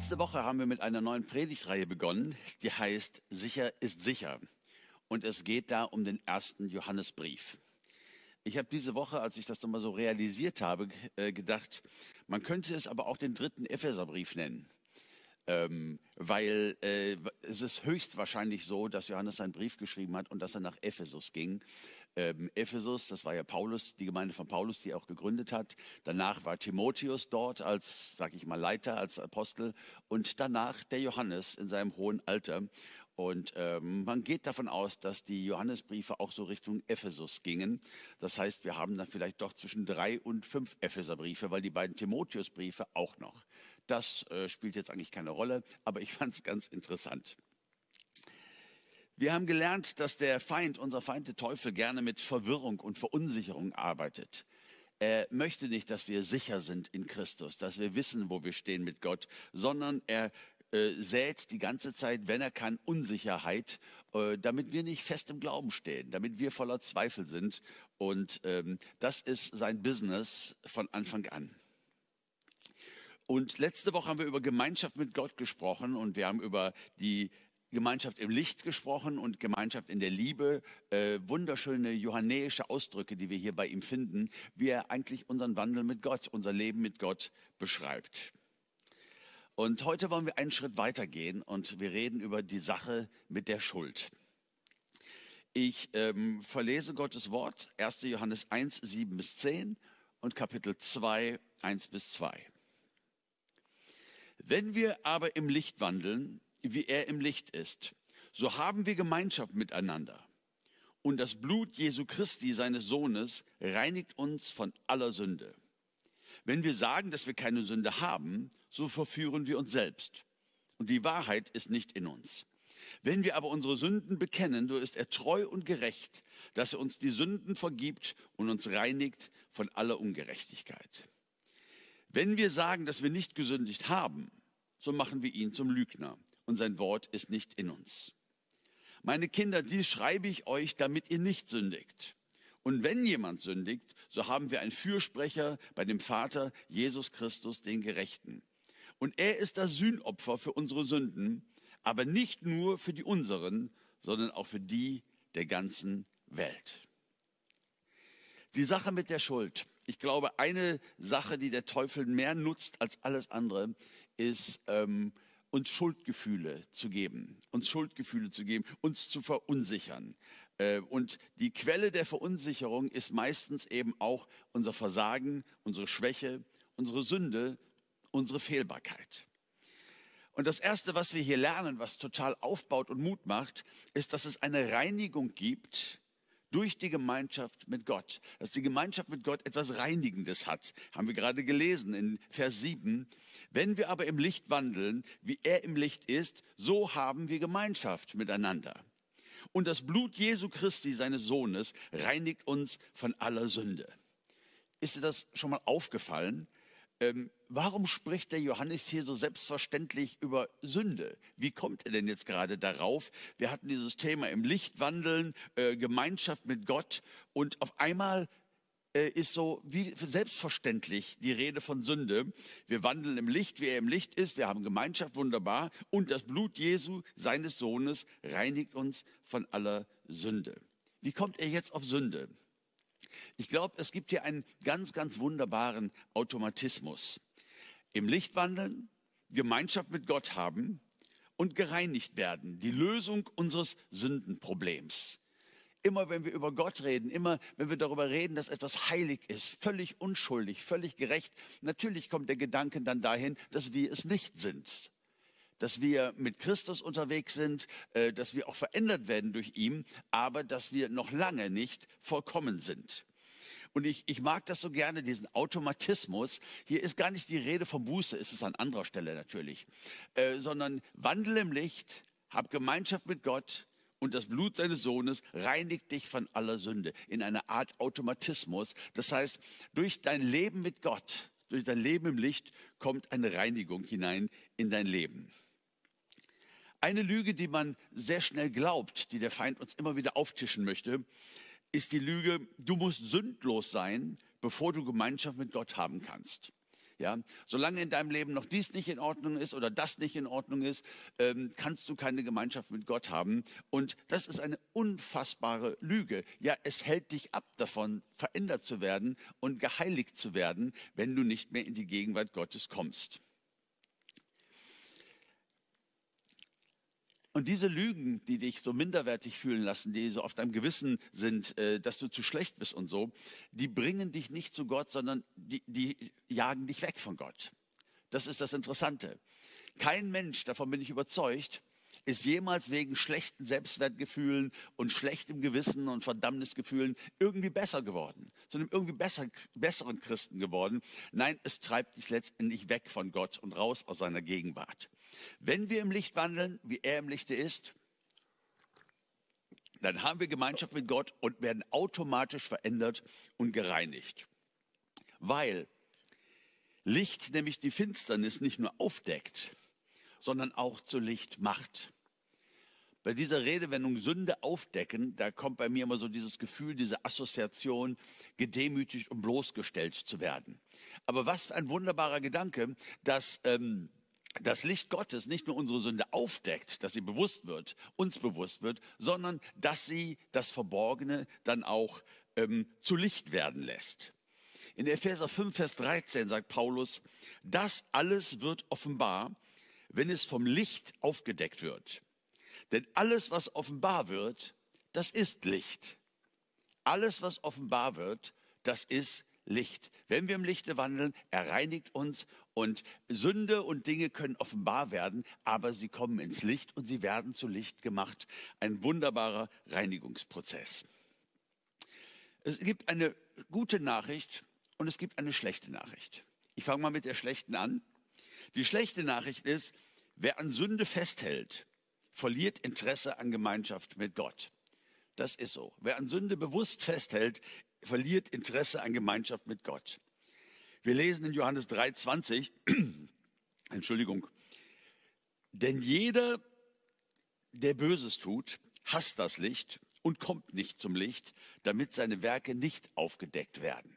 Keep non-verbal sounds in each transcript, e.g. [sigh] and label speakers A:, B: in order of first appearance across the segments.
A: Letzte Woche haben wir mit einer neuen Predigtreihe begonnen, die heißt Sicher ist sicher. Und es geht da um den ersten Johannesbrief. Ich habe diese Woche, als ich das nochmal so realisiert habe, äh, gedacht, man könnte es aber auch den dritten Epheserbrief nennen. Ähm, weil äh, es ist höchstwahrscheinlich so, dass Johannes einen Brief geschrieben hat und dass er nach Ephesus ging. Ähm, Ephesus, das war ja Paulus, die Gemeinde von Paulus, die er auch gegründet hat. Danach war Timotheus dort als, sag ich mal, Leiter, als Apostel und danach der Johannes in seinem hohen Alter. Und ähm, man geht davon aus, dass die Johannesbriefe auch so Richtung Ephesus gingen. Das heißt, wir haben dann vielleicht doch zwischen drei und fünf Epheserbriefe, weil die beiden Timotheusbriefe auch noch. Das äh, spielt jetzt eigentlich keine Rolle, aber ich fand es ganz interessant. Wir haben gelernt, dass der Feind, unser Feind, der Teufel, gerne mit Verwirrung und Verunsicherung arbeitet. Er möchte nicht, dass wir sicher sind in Christus, dass wir wissen, wo wir stehen mit Gott, sondern er äh, sät die ganze Zeit, wenn er kann, Unsicherheit, äh, damit wir nicht fest im Glauben stehen, damit wir voller Zweifel sind. Und ähm, das ist sein Business von Anfang an. Und letzte Woche haben wir über Gemeinschaft mit Gott gesprochen und wir haben über die Gemeinschaft im Licht gesprochen und Gemeinschaft in der Liebe. Äh, wunderschöne johannäische Ausdrücke, die wir hier bei ihm finden, wie er eigentlich unseren Wandel mit Gott, unser Leben mit Gott beschreibt. Und heute wollen wir einen Schritt weitergehen und wir reden über die Sache mit der Schuld. Ich ähm, verlese Gottes Wort, 1. Johannes 1, 7 bis 10 und Kapitel 2, 1 bis 2. Wenn wir aber im Licht wandeln, wie er im Licht ist, so haben wir Gemeinschaft miteinander. Und das Blut Jesu Christi, seines Sohnes, reinigt uns von aller Sünde. Wenn wir sagen, dass wir keine Sünde haben, so verführen wir uns selbst. Und die Wahrheit ist nicht in uns. Wenn wir aber unsere Sünden bekennen, so ist er treu und gerecht, dass er uns die Sünden vergibt und uns reinigt von aller Ungerechtigkeit. Wenn wir sagen, dass wir nicht gesündigt haben, so machen wir ihn zum Lügner und sein Wort ist nicht in uns. Meine Kinder, dies schreibe ich euch, damit ihr nicht sündigt. Und wenn jemand sündigt, so haben wir einen Fürsprecher bei dem Vater, Jesus Christus, den Gerechten. Und er ist das Sühnopfer für unsere Sünden, aber nicht nur für die unseren, sondern auch für die der ganzen Welt. Die Sache mit der Schuld. Ich glaube, eine Sache, die der Teufel mehr nutzt als alles andere, ist, ähm, uns Schuldgefühle zu geben, uns Schuldgefühle zu geben, uns zu verunsichern. Äh, und die Quelle der Verunsicherung ist meistens eben auch unser Versagen, unsere Schwäche, unsere Sünde, unsere Fehlbarkeit. Und das Erste, was wir hier lernen, was total aufbaut und Mut macht, ist, dass es eine Reinigung gibt durch die Gemeinschaft mit Gott. Dass die Gemeinschaft mit Gott etwas Reinigendes hat, haben wir gerade gelesen in Vers 7. Wenn wir aber im Licht wandeln, wie er im Licht ist, so haben wir Gemeinschaft miteinander. Und das Blut Jesu Christi, seines Sohnes, reinigt uns von aller Sünde. Ist dir das schon mal aufgefallen? Ähm, warum spricht der Johannes hier so selbstverständlich über Sünde? Wie kommt er denn jetzt gerade darauf? Wir hatten dieses Thema im Licht wandeln, äh, Gemeinschaft mit Gott und auf einmal äh, ist so wie selbstverständlich die Rede von Sünde. Wir wandeln im Licht, wie er im Licht ist. Wir haben Gemeinschaft, wunderbar. Und das Blut Jesu, seines Sohnes, reinigt uns von aller Sünde. Wie kommt er jetzt auf Sünde? Ich glaube, es gibt hier einen ganz, ganz wunderbaren Automatismus. Im Licht wandeln, Gemeinschaft mit Gott haben und gereinigt werden. Die Lösung unseres Sündenproblems. Immer wenn wir über Gott reden, immer wenn wir darüber reden, dass etwas heilig ist, völlig unschuldig, völlig gerecht, natürlich kommt der Gedanke dann dahin, dass wir es nicht sind. Dass wir mit Christus unterwegs sind, äh, dass wir auch verändert werden durch ihn, aber dass wir noch lange nicht vollkommen sind. Und ich, ich mag das so gerne, diesen Automatismus. Hier ist gar nicht die Rede von Buße, ist es an anderer Stelle natürlich, äh, sondern wandel im Licht, hab Gemeinschaft mit Gott, und das Blut seines Sohnes reinigt dich von aller Sünde in einer Art Automatismus. Das heißt, durch dein Leben mit Gott, durch dein Leben im Licht kommt eine Reinigung hinein in dein Leben. Eine Lüge, die man sehr schnell glaubt, die der Feind uns immer wieder auftischen möchte, ist die Lüge, du musst sündlos sein, bevor du Gemeinschaft mit Gott haben kannst. Ja, solange in deinem Leben noch dies nicht in Ordnung ist oder das nicht in Ordnung ist, ähm, kannst du keine Gemeinschaft mit Gott haben. Und das ist eine unfassbare Lüge. Ja, es hält dich ab davon, verändert zu werden und geheiligt zu werden, wenn du nicht mehr in die Gegenwart Gottes kommst. Und diese Lügen, die dich so minderwertig fühlen lassen, die so auf deinem Gewissen sind, äh, dass du zu schlecht bist und so, die bringen dich nicht zu Gott, sondern die, die jagen dich weg von Gott. Das ist das Interessante. Kein Mensch, davon bin ich überzeugt, ist jemals wegen schlechten Selbstwertgefühlen und schlechtem Gewissen und Verdammnisgefühlen irgendwie besser geworden, zu einem irgendwie besser, besseren Christen geworden. Nein, es treibt dich letztendlich weg von Gott und raus aus seiner Gegenwart. Wenn wir im Licht wandeln, wie er im Lichte ist, dann haben wir Gemeinschaft mit Gott und werden automatisch verändert und gereinigt. Weil Licht nämlich die Finsternis nicht nur aufdeckt, sondern auch zu Licht macht. Bei dieser Redewendung Sünde aufdecken, da kommt bei mir immer so dieses Gefühl, diese Assoziation, gedemütigt und bloßgestellt zu werden. Aber was für ein wunderbarer Gedanke, dass ähm, das Licht Gottes nicht nur unsere Sünde aufdeckt, dass sie bewusst wird, uns bewusst wird, sondern dass sie das Verborgene dann auch ähm, zu Licht werden lässt. In Epheser 5, Vers 13 sagt Paulus, das alles wird offenbar, wenn es vom Licht aufgedeckt wird. Denn alles, was offenbar wird, das ist Licht. Alles, was offenbar wird, das ist Licht. Wenn wir im Lichte wandeln, er reinigt uns und Sünde und Dinge können offenbar werden, aber sie kommen ins Licht und sie werden zu Licht gemacht. Ein wunderbarer Reinigungsprozess. Es gibt eine gute Nachricht und es gibt eine schlechte Nachricht. Ich fange mal mit der schlechten an. Die schlechte Nachricht ist, wer an Sünde festhält, verliert Interesse an Gemeinschaft mit Gott. Das ist so. Wer an Sünde bewusst festhält, verliert Interesse an Gemeinschaft mit Gott. Wir lesen in Johannes 3:20, [clears throat] Entschuldigung, denn jeder, der Böses tut, hasst das Licht und kommt nicht zum Licht, damit seine Werke nicht aufgedeckt werden.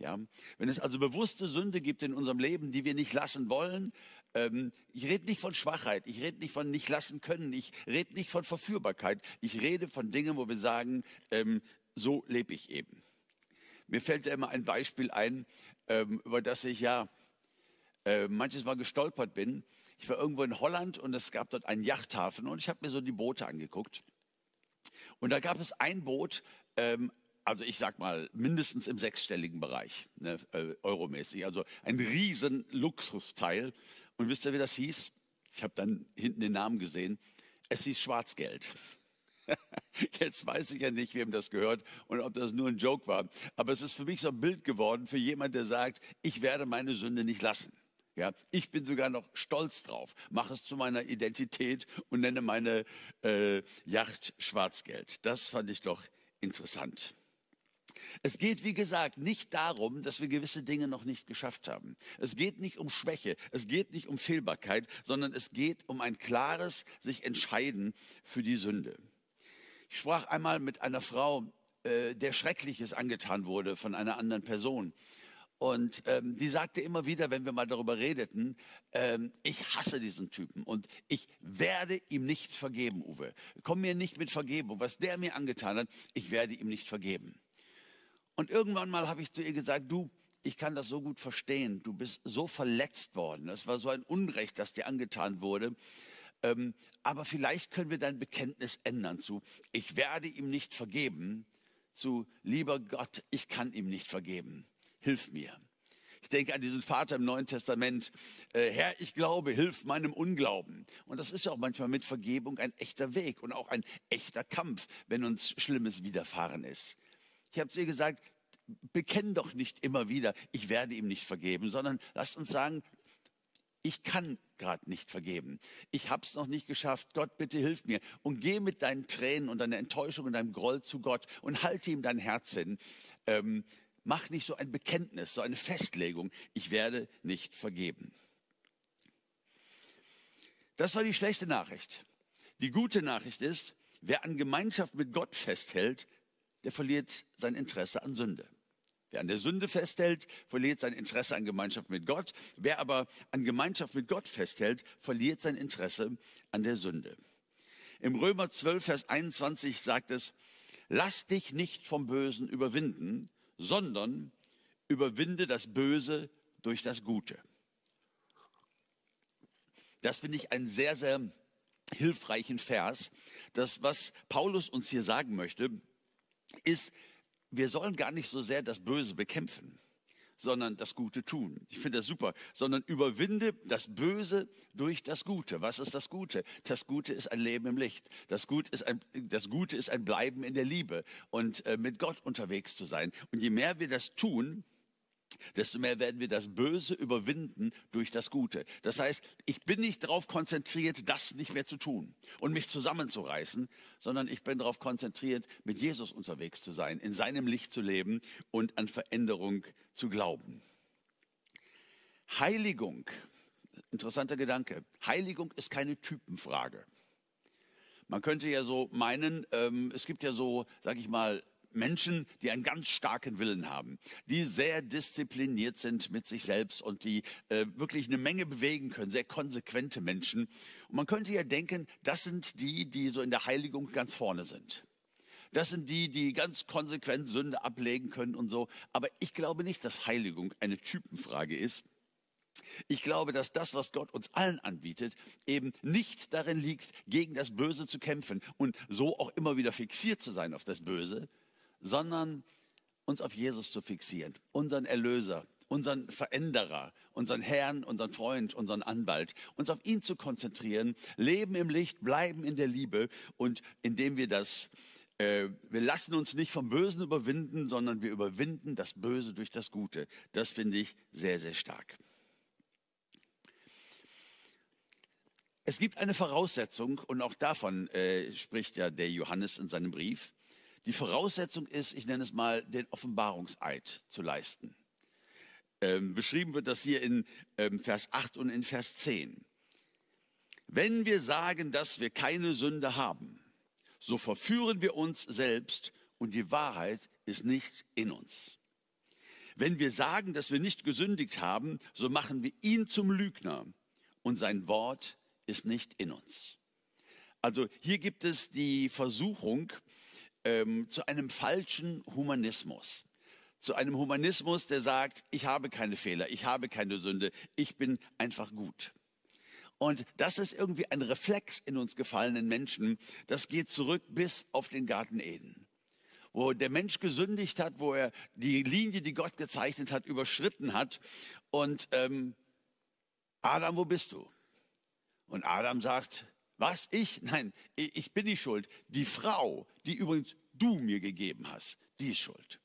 A: Ja, wenn es also bewusste Sünde gibt in unserem Leben, die wir nicht lassen wollen, ähm, ich rede nicht von Schwachheit, ich rede nicht von nicht lassen können, ich rede nicht von Verführbarkeit, ich rede von Dingen, wo wir sagen, ähm, so lebe ich eben. Mir fällt da immer ein Beispiel ein, ähm, über das ich ja äh, manches Mal gestolpert bin. Ich war irgendwo in Holland und es gab dort einen Yachthafen und ich habe mir so die Boote angeguckt. Und da gab es ein Boot, ähm, also ich sag mal mindestens im sechsstelligen Bereich, ne, äh, euromäßig, also ein riesen Luxusteil. Und wisst ihr, wie das hieß? Ich habe dann hinten den Namen gesehen. Es hieß Schwarzgeld. [laughs] Jetzt weiß ich ja nicht, wem das gehört und ob das nur ein Joke war. Aber es ist für mich so ein Bild geworden für jemand, der sagt, ich werde meine Sünde nicht lassen. Ja, ich bin sogar noch stolz drauf, mache es zu meiner Identität und nenne meine äh, Yacht Schwarzgeld. Das fand ich doch interessant. Es geht, wie gesagt, nicht darum, dass wir gewisse Dinge noch nicht geschafft haben. Es geht nicht um Schwäche, es geht nicht um Fehlbarkeit, sondern es geht um ein klares sich entscheiden für die Sünde. Ich sprach einmal mit einer Frau, äh, der Schreckliches angetan wurde von einer anderen Person. Und ähm, die sagte immer wieder, wenn wir mal darüber redeten, ähm, ich hasse diesen Typen und ich werde ihm nicht vergeben, Uwe. Komm mir nicht mit Vergebung. Was der mir angetan hat, ich werde ihm nicht vergeben. Und irgendwann mal habe ich zu ihr gesagt, du, ich kann das so gut verstehen. Du bist so verletzt worden. Es war so ein Unrecht, das dir angetan wurde. Ähm, aber vielleicht können wir dein Bekenntnis ändern zu, ich werde ihm nicht vergeben, zu, lieber Gott, ich kann ihm nicht vergeben. Hilf mir. Ich denke an diesen Vater im Neuen Testament, äh, Herr, ich glaube, hilf meinem Unglauben. Und das ist ja auch manchmal mit Vergebung ein echter Weg und auch ein echter Kampf, wenn uns Schlimmes widerfahren ist. Ich habe zu ihr gesagt, bekenn doch nicht immer wieder, ich werde ihm nicht vergeben, sondern lass uns sagen, ich kann gerade nicht vergeben. Ich habe es noch nicht geschafft. Gott, bitte hilf mir. Und geh mit deinen Tränen und deiner Enttäuschung und deinem Groll zu Gott und halte ihm dein Herz hin. Ähm, mach nicht so ein Bekenntnis, so eine Festlegung. Ich werde nicht vergeben. Das war die schlechte Nachricht. Die gute Nachricht ist, wer an Gemeinschaft mit Gott festhält, der verliert sein Interesse an Sünde. Wer an der Sünde festhält, verliert sein Interesse an Gemeinschaft mit Gott. Wer aber an Gemeinschaft mit Gott festhält, verliert sein Interesse an der Sünde. Im Römer 12, Vers 21 sagt es, lass dich nicht vom Bösen überwinden, sondern überwinde das Böse durch das Gute. Das finde ich einen sehr, sehr hilfreichen Vers. Das, was Paulus uns hier sagen möchte, ist, wir sollen gar nicht so sehr das Böse bekämpfen, sondern das Gute tun. Ich finde das super, sondern überwinde das Böse durch das Gute. Was ist das Gute? Das Gute ist ein Leben im Licht. Das Gute ist ein, das Gute ist ein Bleiben in der Liebe und äh, mit Gott unterwegs zu sein. Und je mehr wir das tun, desto mehr werden wir das Böse überwinden durch das Gute. Das heißt, ich bin nicht darauf konzentriert, das nicht mehr zu tun und mich zusammenzureißen, sondern ich bin darauf konzentriert, mit Jesus unterwegs zu sein, in seinem Licht zu leben und an Veränderung zu glauben. Heiligung, interessanter Gedanke, Heiligung ist keine Typenfrage. Man könnte ja so meinen, ähm, es gibt ja so, sag ich mal, Menschen, die einen ganz starken Willen haben, die sehr diszipliniert sind mit sich selbst und die äh, wirklich eine Menge bewegen können, sehr konsequente Menschen. Und man könnte ja denken, das sind die, die so in der Heiligung ganz vorne sind. Das sind die, die ganz konsequent Sünde ablegen können und so. Aber ich glaube nicht, dass Heiligung eine Typenfrage ist. Ich glaube, dass das, was Gott uns allen anbietet, eben nicht darin liegt, gegen das Böse zu kämpfen und so auch immer wieder fixiert zu sein auf das Böse, sondern uns auf Jesus zu fixieren, unseren Erlöser, unseren Veränderer, unseren Herrn, unseren Freund, unseren Anwalt, uns auf ihn zu konzentrieren, leben im Licht, bleiben in der Liebe und indem wir das, äh, wir lassen uns nicht vom Bösen überwinden, sondern wir überwinden das Böse durch das Gute. Das finde ich sehr, sehr stark. Es gibt eine Voraussetzung und auch davon äh, spricht ja der Johannes in seinem Brief. Die Voraussetzung ist, ich nenne es mal, den Offenbarungseid zu leisten. Ähm, beschrieben wird das hier in ähm, Vers 8 und in Vers 10. Wenn wir sagen, dass wir keine Sünde haben, so verführen wir uns selbst und die Wahrheit ist nicht in uns. Wenn wir sagen, dass wir nicht gesündigt haben, so machen wir ihn zum Lügner und sein Wort ist nicht in uns. Also hier gibt es die Versuchung, ähm, zu einem falschen Humanismus. Zu einem Humanismus, der sagt, ich habe keine Fehler, ich habe keine Sünde, ich bin einfach gut. Und das ist irgendwie ein Reflex in uns gefallenen Menschen. Das geht zurück bis auf den Garten Eden, wo der Mensch gesündigt hat, wo er die Linie, die Gott gezeichnet hat, überschritten hat. Und ähm, Adam, wo bist du? Und Adam sagt, was? Ich? [laughs] Nein, ich bin nicht schuld. Die Frau, die übrigens du mir gegeben hast, die ist schuld.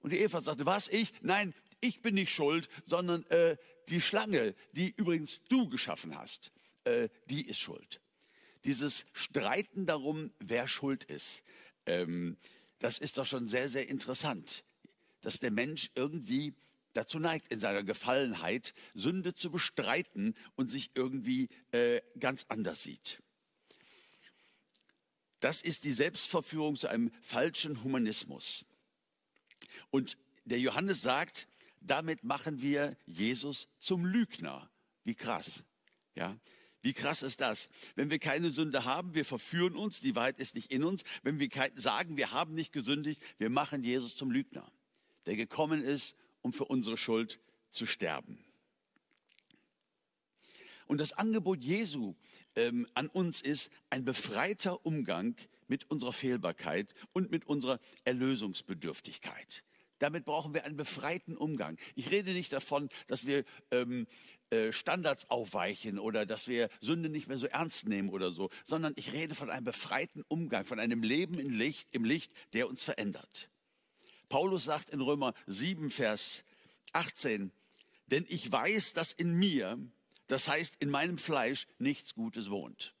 A: Und die Eva sagte, was? Ich? Nein, ich bin nicht schuld, sondern äh, die Schlange, die übrigens du geschaffen hast, äh, die ist schuld. Dieses Streiten darum, wer schuld ist, ähm, das ist doch schon sehr, sehr interessant, dass der Mensch irgendwie dazu neigt, in seiner Gefallenheit Sünde zu bestreiten und sich irgendwie äh, ganz anders sieht. Das ist die Selbstverführung zu einem falschen Humanismus. Und der Johannes sagt, damit machen wir Jesus zum Lügner. Wie krass. Ja, wie krass ist das? Wenn wir keine Sünde haben, wir verführen uns, die Wahrheit ist nicht in uns. Wenn wir sagen, wir haben nicht gesündigt, wir machen Jesus zum Lügner, der gekommen ist, um für unsere Schuld zu sterben. Und das Angebot Jesu ähm, an uns ist ein befreiter Umgang mit unserer Fehlbarkeit und mit unserer Erlösungsbedürftigkeit. Damit brauchen wir einen befreiten Umgang. Ich rede nicht davon, dass wir ähm, äh, Standards aufweichen oder dass wir Sünde nicht mehr so ernst nehmen oder so, sondern ich rede von einem befreiten Umgang, von einem Leben im Licht, im Licht, der uns verändert. Paulus sagt in Römer 7, Vers 18, denn ich weiß, dass in mir, das heißt in meinem Fleisch, nichts Gutes wohnt.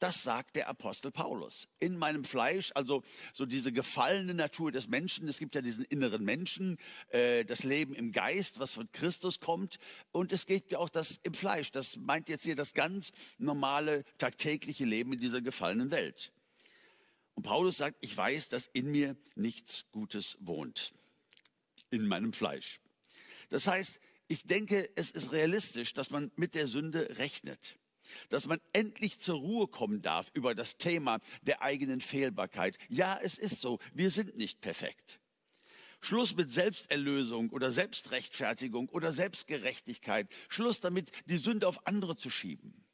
A: Das sagt der Apostel Paulus. In meinem Fleisch, also so diese gefallene Natur des Menschen. Es gibt ja diesen inneren Menschen, äh, das Leben im Geist, was von Christus kommt. Und es geht ja auch das im Fleisch. Das meint jetzt hier das ganz normale, tagtägliche Leben in dieser gefallenen Welt. Und Paulus sagt, ich weiß, dass in mir nichts Gutes wohnt. in meinem Fleisch. Das heißt, ich denke, es ist realistisch, dass man mit der Sünde rechnet. Dass man endlich zur Ruhe kommen darf über das Thema der eigenen Fehlbarkeit. Ja, es ist so, wir sind nicht perfekt. Schluss mit Selbsterlösung oder Selbstrechtfertigung oder Selbstgerechtigkeit. Schluss damit, die Sünde auf andere zu schieben.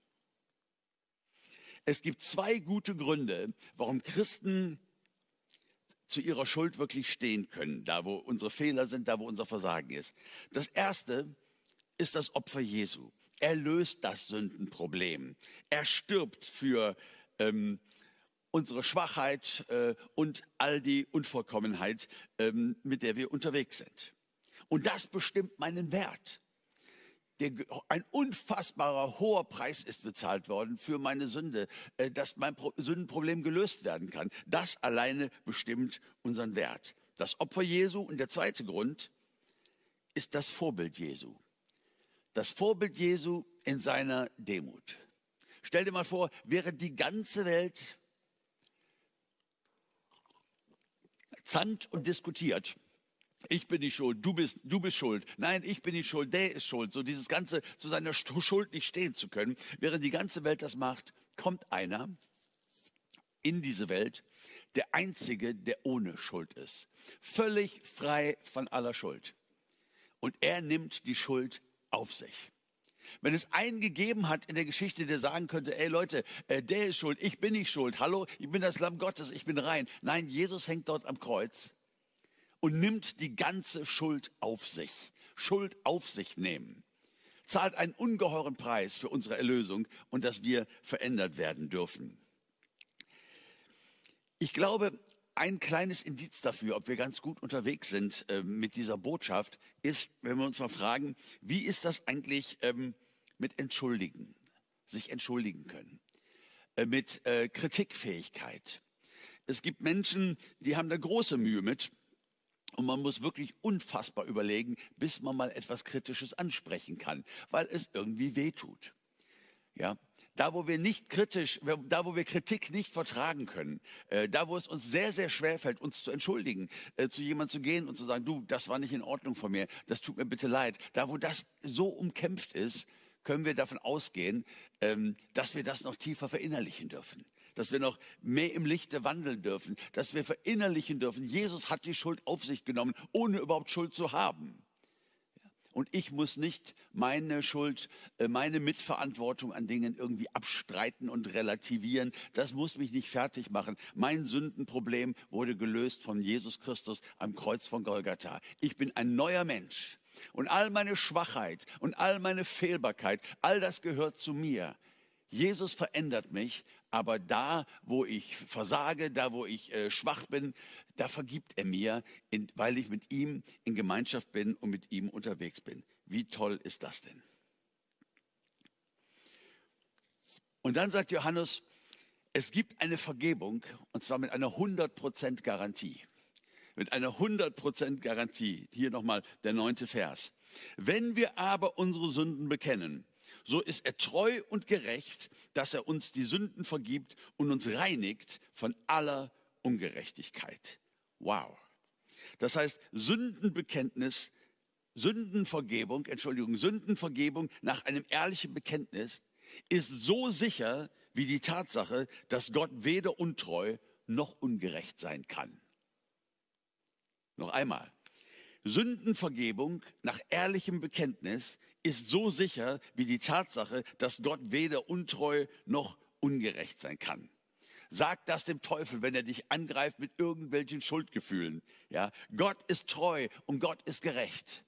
A: Es gibt zwei gute Gründe, warum Christen zu ihrer Schuld wirklich stehen können, da wo unsere Fehler sind, da wo unser Versagen ist. Das erste ist das Opfer Jesu. Er löst das Sündenproblem. Er stirbt für ähm, unsere Schwachheit äh, und all die Unvollkommenheit, ähm, mit der wir unterwegs sind. Und das bestimmt meinen Wert der, ein unfassbarer hoher Preis ist bezahlt worden für meine Sünde, äh, dass mein Sündenproblem gelöst werden kann. Das alleine bestimmt unseren Wert. Das Opfer Jesu und der zweite Grund ist das Vorbild Jesu. Das Vorbild Jesu in seiner Demut. Stell dir mal vor, wäre die ganze Welt zankt und diskutiert ich bin nicht schuld, du bist, du bist schuld. Nein, ich bin nicht schuld, der ist schuld. So dieses Ganze zu seiner Schuld nicht stehen zu können. Während die ganze Welt das macht, kommt einer in diese Welt, der Einzige, der ohne Schuld ist. Völlig frei von aller Schuld. Und er nimmt die Schuld auf sich. Wenn es einen gegeben hat in der Geschichte, der sagen könnte, ey Leute, äh, der ist schuld, ich bin nicht schuld, hallo, ich bin das Lamm Gottes, ich bin rein. Nein, Jesus hängt dort am Kreuz und nimmt die ganze Schuld auf sich. Schuld auf sich nehmen. Zahlt einen ungeheuren Preis für unsere Erlösung und dass wir verändert werden dürfen. Ich glaube, ein kleines Indiz dafür, ob wir ganz gut unterwegs sind äh, mit dieser Botschaft, ist, wenn wir uns mal fragen, wie ist das eigentlich ähm, mit Entschuldigen, sich entschuldigen können, äh, mit äh, Kritikfähigkeit. Es gibt Menschen, die haben da große Mühe mit und man muss wirklich unfassbar überlegen, bis man mal etwas Kritisches ansprechen kann, weil es irgendwie wehtut. Ja, da wo wir nicht kritisch, da wo wir Kritik nicht vertragen können, äh, da wo es uns sehr, sehr schwer fällt, uns zu entschuldigen, äh, zu jemandem zu gehen und zu sagen, du, das war nicht in Ordnung von mir, das tut mir bitte leid. Da wo das so umkämpft ist, können wir davon ausgehen, ähm, dass wir das noch tiefer verinnerlichen dürfen dass wir noch mehr im Lichte wandeln dürfen, dass wir verinnerlichen dürfen, Jesus hat die Schuld auf sich genommen, ohne überhaupt Schuld zu haben. Und ich muss nicht meine Schuld, äh, meine Mitverantwortung an Dingen irgendwie abstreiten und relativieren. Das muss mich nicht fertig machen. Mein Sündenproblem wurde gelöst von Jesus Christus am Kreuz von Golgatha. Ich bin ein neuer Mensch. Und all meine Schwachheit und all meine Fehlbarkeit, all das gehört zu mir. Jesus verändert mich, aber da, wo ich versage, da, wo ich äh, schwach bin, da vergibt er mir, in, weil ich mit ihm in Gemeinschaft bin und mit ihm unterwegs bin. Wie toll ist das denn? Und dann sagt Johannes, es gibt eine Vergebung und zwar mit einer 100% Garantie. Mit einer 100% Garantie. Hier nochmal der neunte Vers. Wenn wir aber unsere Sünden bekennen, so ist er treu und gerecht, dass er uns die Sünden vergibt und uns reinigt von aller Ungerechtigkeit. Wow. Das heißt, Sündenbekenntnis, Sündenvergebung, Entschuldigung, Sündenvergebung nach einem ehrlichen Bekenntnis ist so sicher wie die Tatsache, dass Gott weder untreu noch ungerecht sein kann. Noch einmal. Sündenvergebung nach ehrlichem Bekenntnis ist so sicher wie die Tatsache, dass Gott weder untreu noch ungerecht sein kann. Sag das dem Teufel, wenn er dich angreift mit irgendwelchen Schuldgefühlen. Ja, Gott ist treu und Gott ist gerecht.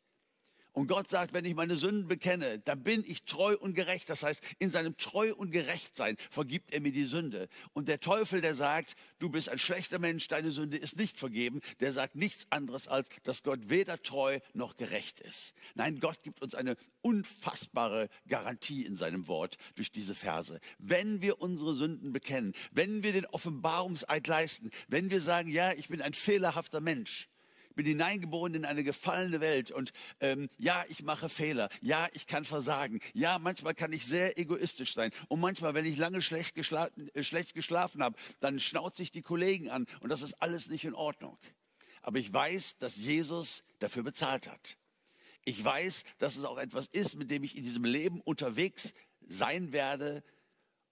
A: Und Gott sagt, wenn ich meine Sünden bekenne, dann bin ich treu und gerecht. Das heißt, in seinem Treu und Gerechtsein vergibt er mir die Sünde. Und der Teufel, der sagt, du bist ein schlechter Mensch, deine Sünde ist nicht vergeben, der sagt nichts anderes als, dass Gott weder treu noch gerecht ist. Nein, Gott gibt uns eine unfassbare Garantie in seinem Wort durch diese Verse. Wenn wir unsere Sünden bekennen, wenn wir den Offenbarungseid leisten, wenn wir sagen, ja, ich bin ein fehlerhafter Mensch, bin hineingeboren in eine gefallene Welt und ähm, ja, ich mache Fehler, ja, ich kann versagen, ja, manchmal kann ich sehr egoistisch sein und manchmal, wenn ich lange schlecht, geschla äh, schlecht geschlafen habe, dann schnauze ich die Kollegen an und das ist alles nicht in Ordnung. aber ich weiß, dass Jesus dafür bezahlt hat. Ich weiß, dass es auch etwas ist, mit dem ich in diesem Leben unterwegs sein werde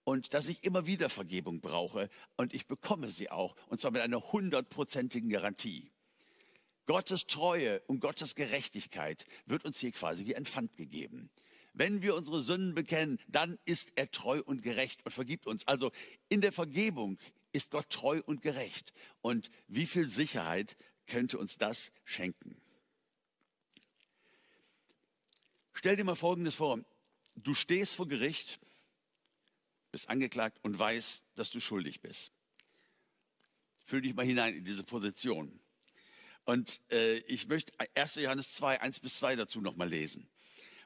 A: und dass ich immer wieder Vergebung brauche und ich bekomme sie auch und zwar mit einer hundertprozentigen Garantie. Gottes Treue und Gottes Gerechtigkeit wird uns hier quasi wie ein Pfand gegeben. Wenn wir unsere Sünden bekennen, dann ist er treu und gerecht und vergibt uns. Also in der Vergebung ist Gott treu und gerecht. Und wie viel Sicherheit könnte uns das schenken? Stell dir mal Folgendes vor. Du stehst vor Gericht, bist angeklagt und weißt, dass du schuldig bist. Fühl dich mal hinein in diese Position. Und äh, ich möchte 1. Johannes 2, 1 bis 2 dazu nochmal lesen.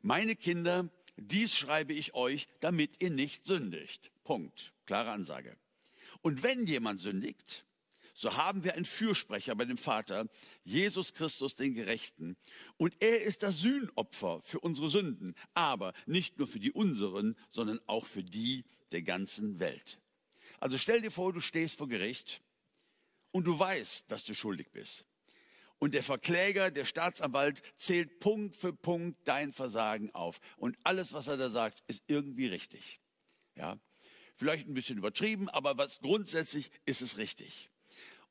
A: Meine Kinder, dies schreibe ich euch, damit ihr nicht sündigt. Punkt. Klare Ansage. Und wenn jemand sündigt, so haben wir einen Fürsprecher bei dem Vater, Jesus Christus, den Gerechten. Und er ist das Sühnopfer für unsere Sünden, aber nicht nur für die unseren, sondern auch für die der ganzen Welt. Also stell dir vor, du stehst vor Gericht und du weißt, dass du schuldig bist. Und der Verkläger, der Staatsanwalt zählt Punkt für Punkt dein Versagen auf. Und alles, was er da sagt, ist irgendwie richtig. Ja, vielleicht ein bisschen übertrieben, aber was grundsätzlich ist es richtig.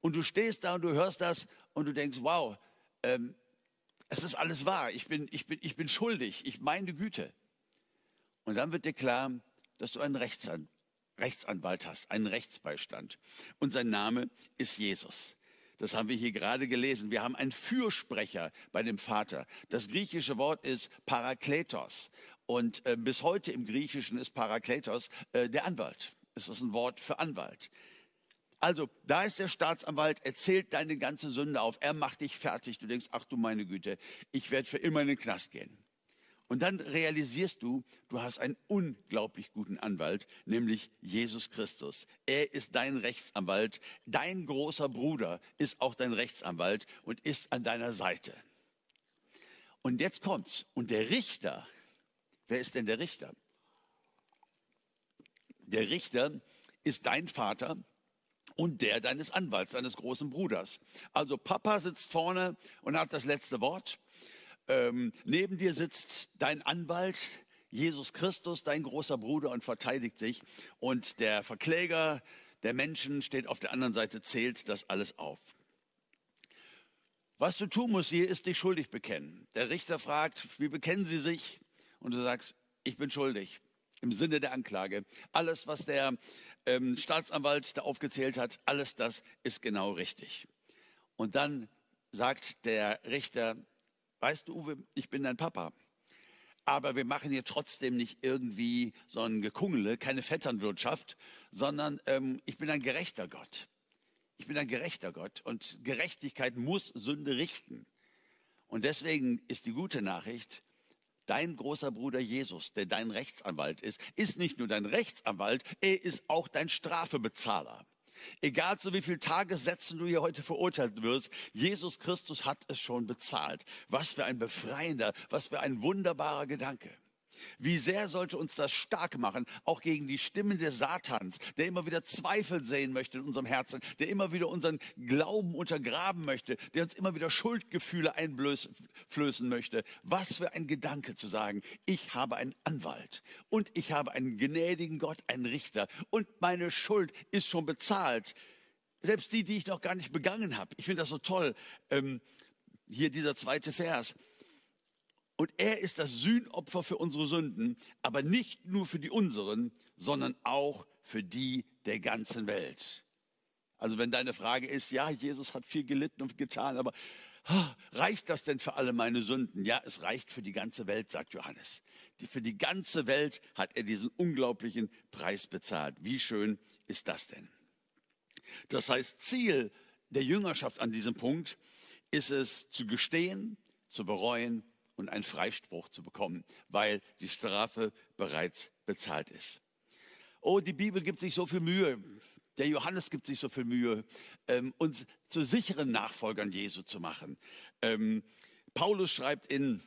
A: Und du stehst da und du hörst das und du denkst, wow, ähm, es ist alles wahr. Ich bin, ich bin, ich bin schuldig. Ich meine Güte. Und dann wird dir klar, dass du einen Rechtsan Rechtsanwalt hast, einen Rechtsbeistand. Und sein Name ist Jesus. Das haben wir hier gerade gelesen. Wir haben einen Fürsprecher bei dem Vater. Das griechische Wort ist Parakletos. Und äh, bis heute im Griechischen ist Parakletos äh, der Anwalt. Es ist ein Wort für Anwalt. Also, da ist der Staatsanwalt, erzählt deine ganze Sünde auf, er macht dich fertig. Du denkst, ach du meine Güte, ich werde für immer in den Knast gehen. Und dann realisierst du, du hast einen unglaublich guten Anwalt, nämlich Jesus Christus. Er ist dein Rechtsanwalt. Dein großer Bruder ist auch dein Rechtsanwalt und ist an deiner Seite. Und jetzt kommt's. Und der Richter, wer ist denn der Richter? Der Richter ist dein Vater und der deines Anwalts, deines großen Bruders. Also Papa sitzt vorne und hat das letzte Wort ähm, neben dir sitzt dein Anwalt, Jesus Christus, dein großer Bruder und verteidigt sich. Und der Verkläger der Menschen steht auf der anderen Seite, zählt das alles auf. Was du tun musst hier, ist dich schuldig bekennen. Der Richter fragt, wie bekennen Sie sich? Und du sagst, ich bin schuldig. Im Sinne der Anklage. Alles, was der ähm, Staatsanwalt da aufgezählt hat, alles das ist genau richtig. Und dann sagt der Richter, weißt du, Uwe, ich bin dein Papa. Aber wir machen hier trotzdem nicht irgendwie so ein Gekungele, keine Vetternwirtschaft, sondern ähm, ich bin ein gerechter Gott. Ich bin ein gerechter Gott und Gerechtigkeit muss Sünde richten. Und deswegen ist die gute Nachricht, dein großer Bruder Jesus, der dein Rechtsanwalt ist, ist nicht nur dein Rechtsanwalt, er ist auch dein Strafebezahler. Egal zu wie vielen Tagessätzen du hier heute verurteilt wirst, Jesus Christus hat es schon bezahlt. Was für ein befreiender, was für ein wunderbarer Gedanke. Wie sehr sollte uns das stark machen, auch gegen die Stimmen des Satans, der immer wieder Zweifel sehen möchte in unserem Herzen, der immer wieder unseren Glauben untergraben möchte, der uns immer wieder Schuldgefühle einflößen möchte. Was für ein Gedanke zu sagen, ich habe einen Anwalt und ich habe einen gnädigen Gott, einen Richter und meine Schuld ist schon bezahlt. Selbst die, die ich noch gar nicht begangen habe. Ich finde das so toll. Ähm, hier dieser zweite Vers. Und er ist das Sühnopfer für unsere Sünden, aber nicht nur für die unseren, sondern auch für die der ganzen Welt. Also wenn deine Frage ist, ja, Jesus hat viel gelitten und getan, aber reicht das denn für alle meine Sünden? Ja, es reicht für die ganze Welt, sagt Johannes. Die, für die ganze Welt hat er diesen unglaublichen Preis bezahlt. Wie schön ist das denn? Das heißt, Ziel der Jüngerschaft an diesem Punkt ist es zu gestehen, zu bereuen und einen Freispruch zu bekommen, weil die Strafe bereits bezahlt ist. Oh, die Bibel gibt sich so viel Mühe. Der Johannes gibt sich so viel Mühe, ähm, uns zu sicheren Nachfolgern Jesu zu machen. Ähm, Paulus schreibt in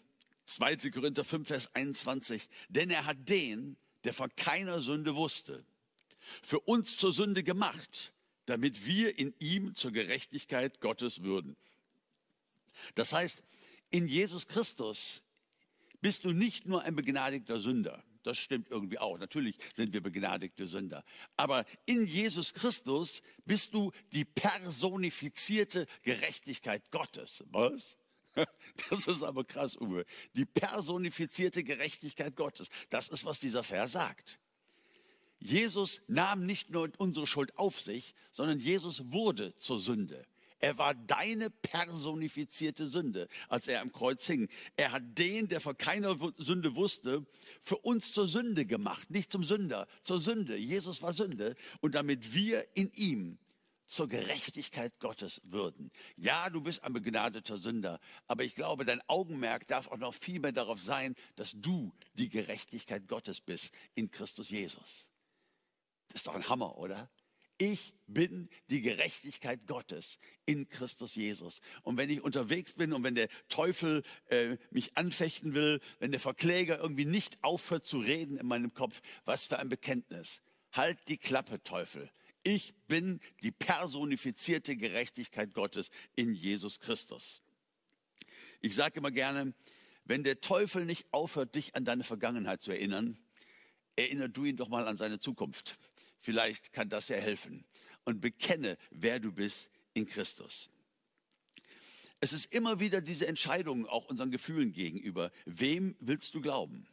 A: 2. Korinther 5, Vers 21, denn er hat den, der von keiner Sünde wusste, für uns zur Sünde gemacht, damit wir in ihm zur Gerechtigkeit Gottes würden. Das heißt, in Jesus Christus bist du nicht nur ein begnadigter Sünder. Das stimmt irgendwie auch. Natürlich sind wir begnadigte Sünder. Aber in Jesus Christus bist du die personifizierte Gerechtigkeit Gottes. Was? [laughs] Das ist aber krass, Uwe. Die personifizierte Gerechtigkeit Gottes. Das ist, was dieser Vers sagt. Jesus nahm nicht nur unsere Schuld auf sich, sondern Jesus wurde zur Sünde. Er war deine personifizierte Sünde, als er am Kreuz hing. Er hat den, der vor keiner Sünde wusste, für uns zur Sünde gemacht. Nicht zum Sünder, zur Sünde. Jesus war Sünde. Und damit wir in ihm zur Gerechtigkeit Gottes würden. Ja, du bist ein begnadeter Sünder, aber ich glaube, dein Augenmerk darf auch noch viel mehr darauf sein, dass du die Gerechtigkeit Gottes bist in Christus Jesus. Das ist doch ein Hammer, oder? Ich bin die Gerechtigkeit Gottes in Christus Jesus. Und wenn ich unterwegs bin und wenn der Teufel äh, mich anfechten will, wenn der Verkläger irgendwie nicht aufhört zu reden in meinem Kopf, was für ein Bekenntnis. Halt die Klappe, Teufel. Ich bin die personifizierte Gerechtigkeit Gottes in Jesus Christus. Ich sage immer gerne, wenn der Teufel nicht aufhört, dich an deine Vergangenheit zu erinnern, erinnere du ihn doch mal an seine Zukunft. Vielleicht kann das ja helfen. Und bekenne, wer du bist in Christus. Es ist immer wieder diese Entscheidung auch unseren Gefühlen gegenüber. Wem willst du glauben?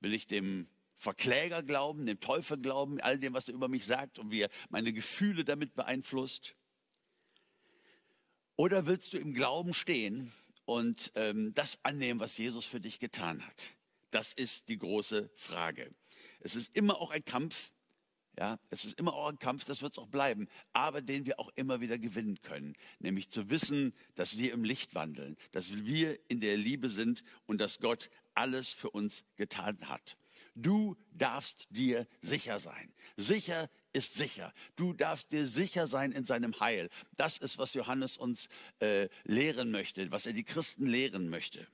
A: Will ich dem Verkläger glauben, dem Teufel glauben, all dem, was er über mich sagt und wie er meine Gefühle damit beeinflusst? Oder willst du im Glauben stehen und ähm, das annehmen, was Jesus für dich getan hat? Das ist die große Frage. Es ist immer auch ein Kampf, ja, es ist immer auch ein Kampf, das wird es auch bleiben, aber den wir auch immer wieder gewinnen können. Nämlich zu wissen, dass wir im Licht wandeln, dass wir in der Liebe sind und dass Gott alles für uns getan hat. Du darfst dir sicher sein. Sicher ist sicher. Du darfst dir sicher sein in seinem Heil. Das ist, was Johannes uns äh, lehren möchte, was er die Christen lehren möchte.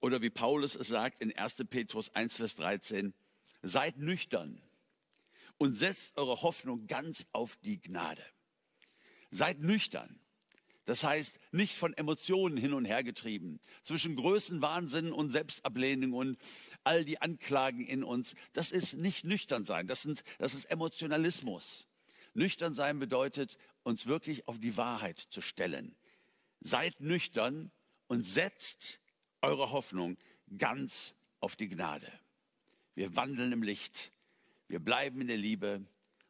A: Oder wie Paulus es sagt in 1. Petrus 1, Vers 13, seid nüchtern und setzt eure Hoffnung ganz auf die Gnade. Seid nüchtern. Das heißt, nicht von Emotionen hin und her getrieben, zwischen Größenwahnsinn und Selbstablehnung und all die Anklagen in uns. Das ist nicht nüchtern sein, das, sind, das ist Emotionalismus. Nüchtern sein bedeutet, uns wirklich auf die Wahrheit zu stellen. Seid nüchtern und setzt eure Hoffnung ganz auf die Gnade. Wir wandeln im Licht. Wir bleiben in der Liebe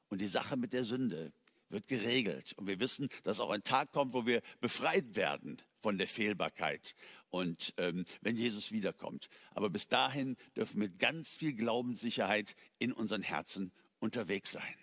A: und die Sache mit der Sünde wird geregelt. Und wir wissen, dass auch ein Tag kommt, wo wir befreit werden von der Fehlbarkeit und ähm, wenn Jesus wiederkommt. Aber bis dahin dürfen wir mit ganz viel Glaubenssicherheit in unseren Herzen unterwegs sein.